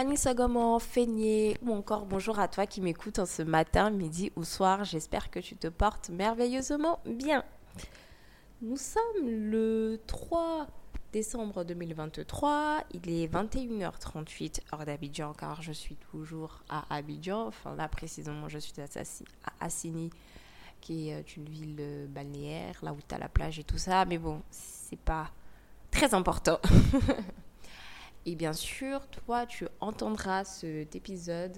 Anissa Goman, Feigné, ou encore bonjour à toi qui m'écoutes ce matin, midi ou soir. J'espère que tu te portes merveilleusement bien. Nous sommes le 3 décembre 2023. Il est 21h38 heure d'Abidjan car je suis toujours à Abidjan. Enfin là précisément je suis à Assini qui est une ville balnéaire, là où tu as la plage et tout ça. Mais bon, c'est pas très important. Et bien sûr, toi, tu entendras cet épisode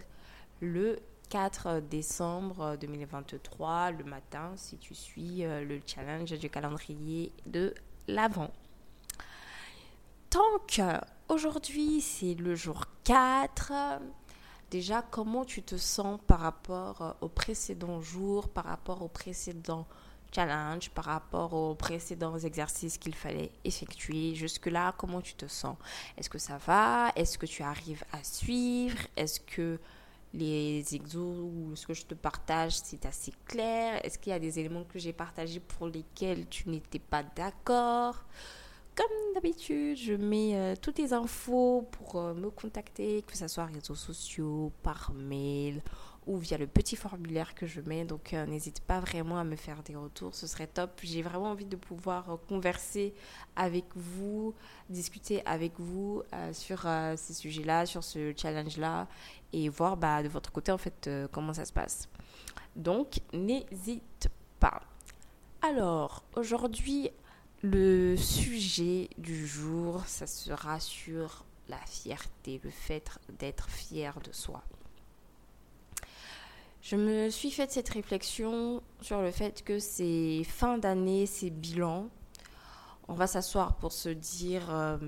le 4 décembre 2023, le matin, si tu suis euh, le challenge du calendrier de l'Avent. Tant qu'aujourd'hui, c'est le jour 4, déjà, comment tu te sens par rapport au précédent jour, par rapport au précédent challenge par rapport aux précédents exercices qu'il fallait effectuer. Jusque-là, comment tu te sens? Est-ce que ça va? Est-ce que tu arrives à suivre? Est-ce que les exos ou ce que je te partage, c'est assez clair? Est-ce qu'il y a des éléments que j'ai partagés pour lesquels tu n'étais pas d'accord? Comme d'habitude, je mets euh, toutes les infos pour euh, me contacter, que ce soit réseaux sociaux, par mail ou via le petit formulaire que je mets. Donc euh, n'hésite pas vraiment à me faire des retours, ce serait top. J'ai vraiment envie de pouvoir converser avec vous, discuter avec vous sur ces sujets-là, sur ce challenge-là et voir bah, de votre côté en fait comment ça se passe. Donc n'hésite pas. Alors aujourd'hui le sujet du jour, ça sera sur la fierté, le fait d'être fier de soi. Je me suis fait cette réflexion sur le fait que c'est fin d'année, c'est bilan. On va s'asseoir pour se dire euh,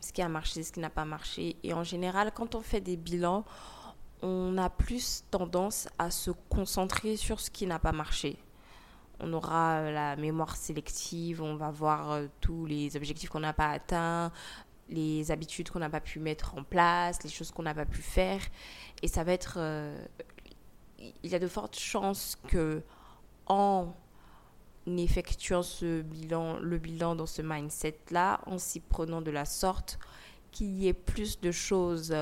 ce qui a marché, ce qui n'a pas marché. Et en général, quand on fait des bilans, on a plus tendance à se concentrer sur ce qui n'a pas marché on aura euh, la mémoire sélective, on va voir euh, tous les objectifs qu'on n'a pas atteints, les habitudes qu'on n'a pas pu mettre en place, les choses qu'on n'a pas pu faire. Et ça va être... Il y a de fortes chances que en effectuant ce bilan, le bilan dans ce mindset-là, en s'y prenant de la sorte, qu'il y ait plus de choses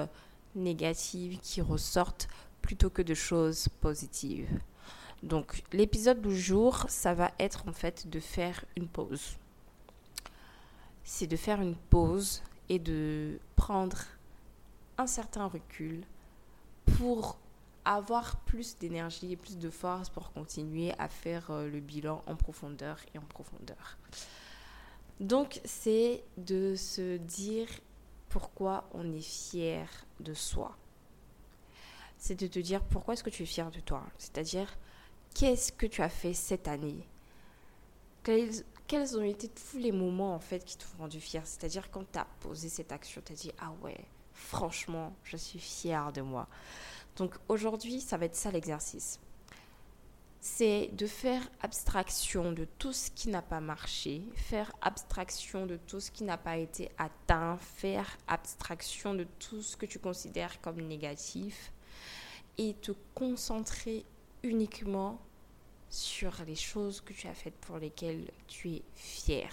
négatives qui ressortent plutôt que de choses positives. Donc l'épisode du jour, ça va être en fait de faire une pause. C'est de faire une pause et de prendre un certain recul pour avoir plus d'énergie et plus de force pour continuer à faire euh, le bilan en profondeur et en profondeur. Donc c'est de se dire pourquoi on est fier de soi. C'est de te dire pourquoi est-ce que tu es fier de toi. C'est-à-dire qu'est-ce que tu as fait cette année? Quels, ont été tous les moments en fait qui t'ont rendu fier? C'est-à-dire quand tu as posé cette action, tu as dit ah ouais, franchement, je suis fière de moi. Donc aujourd'hui, ça va être ça l'exercice. C'est de faire abstraction de tout ce qui n'a pas marché, faire abstraction de tout ce qui n'a pas été atteint, faire abstraction de tout ce que tu considères comme négatif et te concentrer uniquement sur les choses que tu as faites pour lesquelles tu es fier.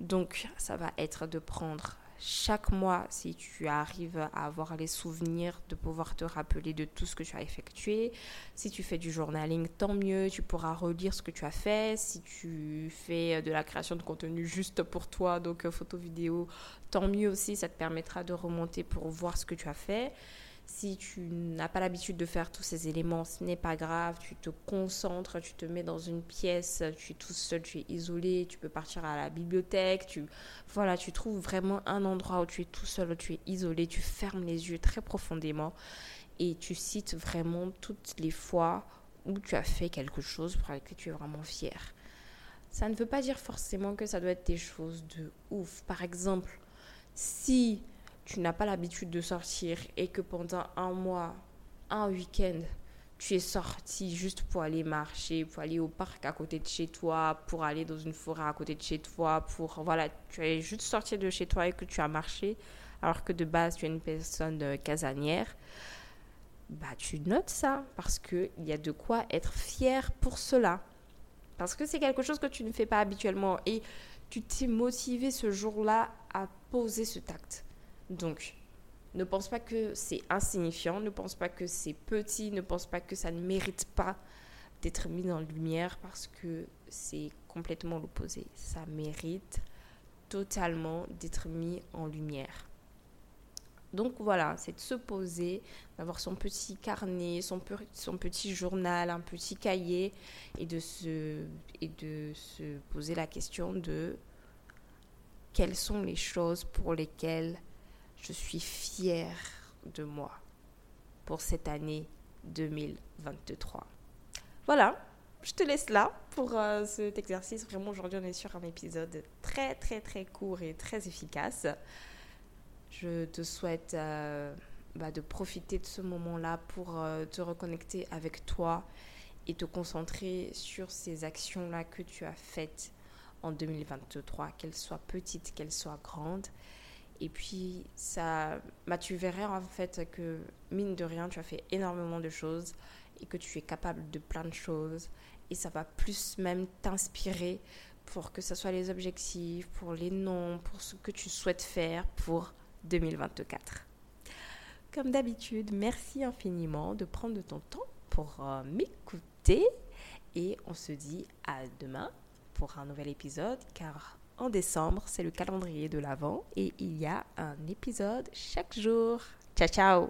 Donc, ça va être de prendre chaque mois, si tu arrives à avoir les souvenirs, de pouvoir te rappeler de tout ce que tu as effectué. Si tu fais du journaling, tant mieux, tu pourras relire ce que tu as fait. Si tu fais de la création de contenu juste pour toi, donc euh, photo, vidéo, tant mieux aussi, ça te permettra de remonter pour voir ce que tu as fait. Si tu n'as pas l'habitude de faire tous ces éléments, ce n'est pas grave, tu te concentres, tu te mets dans une pièce, tu es tout seul, tu es isolé, tu peux partir à la bibliothèque, tu voilà, tu trouves vraiment un endroit où tu es tout seul, où tu es isolé, tu fermes les yeux très profondément et tu cites vraiment toutes les fois où tu as fait quelque chose pour lequel tu es vraiment fier. Ça ne veut pas dire forcément que ça doit être des choses de ouf. Par exemple, si tu n'as pas l'habitude de sortir et que pendant un mois, un week-end, tu es sorti juste pour aller marcher, pour aller au parc à côté de chez toi, pour aller dans une forêt à côté de chez toi, pour voilà, tu es juste sorti de chez toi et que tu as marché, alors que de base tu es une personne euh, casanière, bah tu notes ça parce que il y a de quoi être fier pour cela. Parce que c'est quelque chose que tu ne fais pas habituellement et tu t'es motivé ce jour-là à poser ce tact. Donc, ne pense pas que c'est insignifiant, ne pense pas que c'est petit, ne pense pas que ça ne mérite pas d'être mis en lumière parce que c'est complètement l'opposé. Ça mérite totalement d'être mis en lumière. Donc voilà, c'est de se poser, d'avoir son petit carnet, son, petit journal, un petit cahier et de se poser la question de quelles sont les choses pour lesquelles je suis fière de moi pour cette année 2023. Voilà, je te laisse là pour euh, cet exercice. Vraiment, aujourd'hui, on est sur un épisode très, très, très court et très efficace. Je te souhaite euh, bah, de profiter de ce moment-là pour euh, te reconnecter avec toi et te concentrer sur ces actions-là que tu as faites en 2023, qu'elles soient petites, qu'elles soient grandes. Et puis, ça, bah, tu verrais en fait que, mine de rien, tu as fait énormément de choses et que tu es capable de plein de choses. Et ça va plus même t'inspirer pour que ce soit les objectifs, pour les noms, pour ce que tu souhaites faire pour 2024. Comme d'habitude, merci infiniment de prendre de ton temps pour euh, m'écouter. Et on se dit à demain pour un nouvel épisode, car en décembre, c'est le calendrier de l'Avent et il y a un épisode chaque jour. Ciao ciao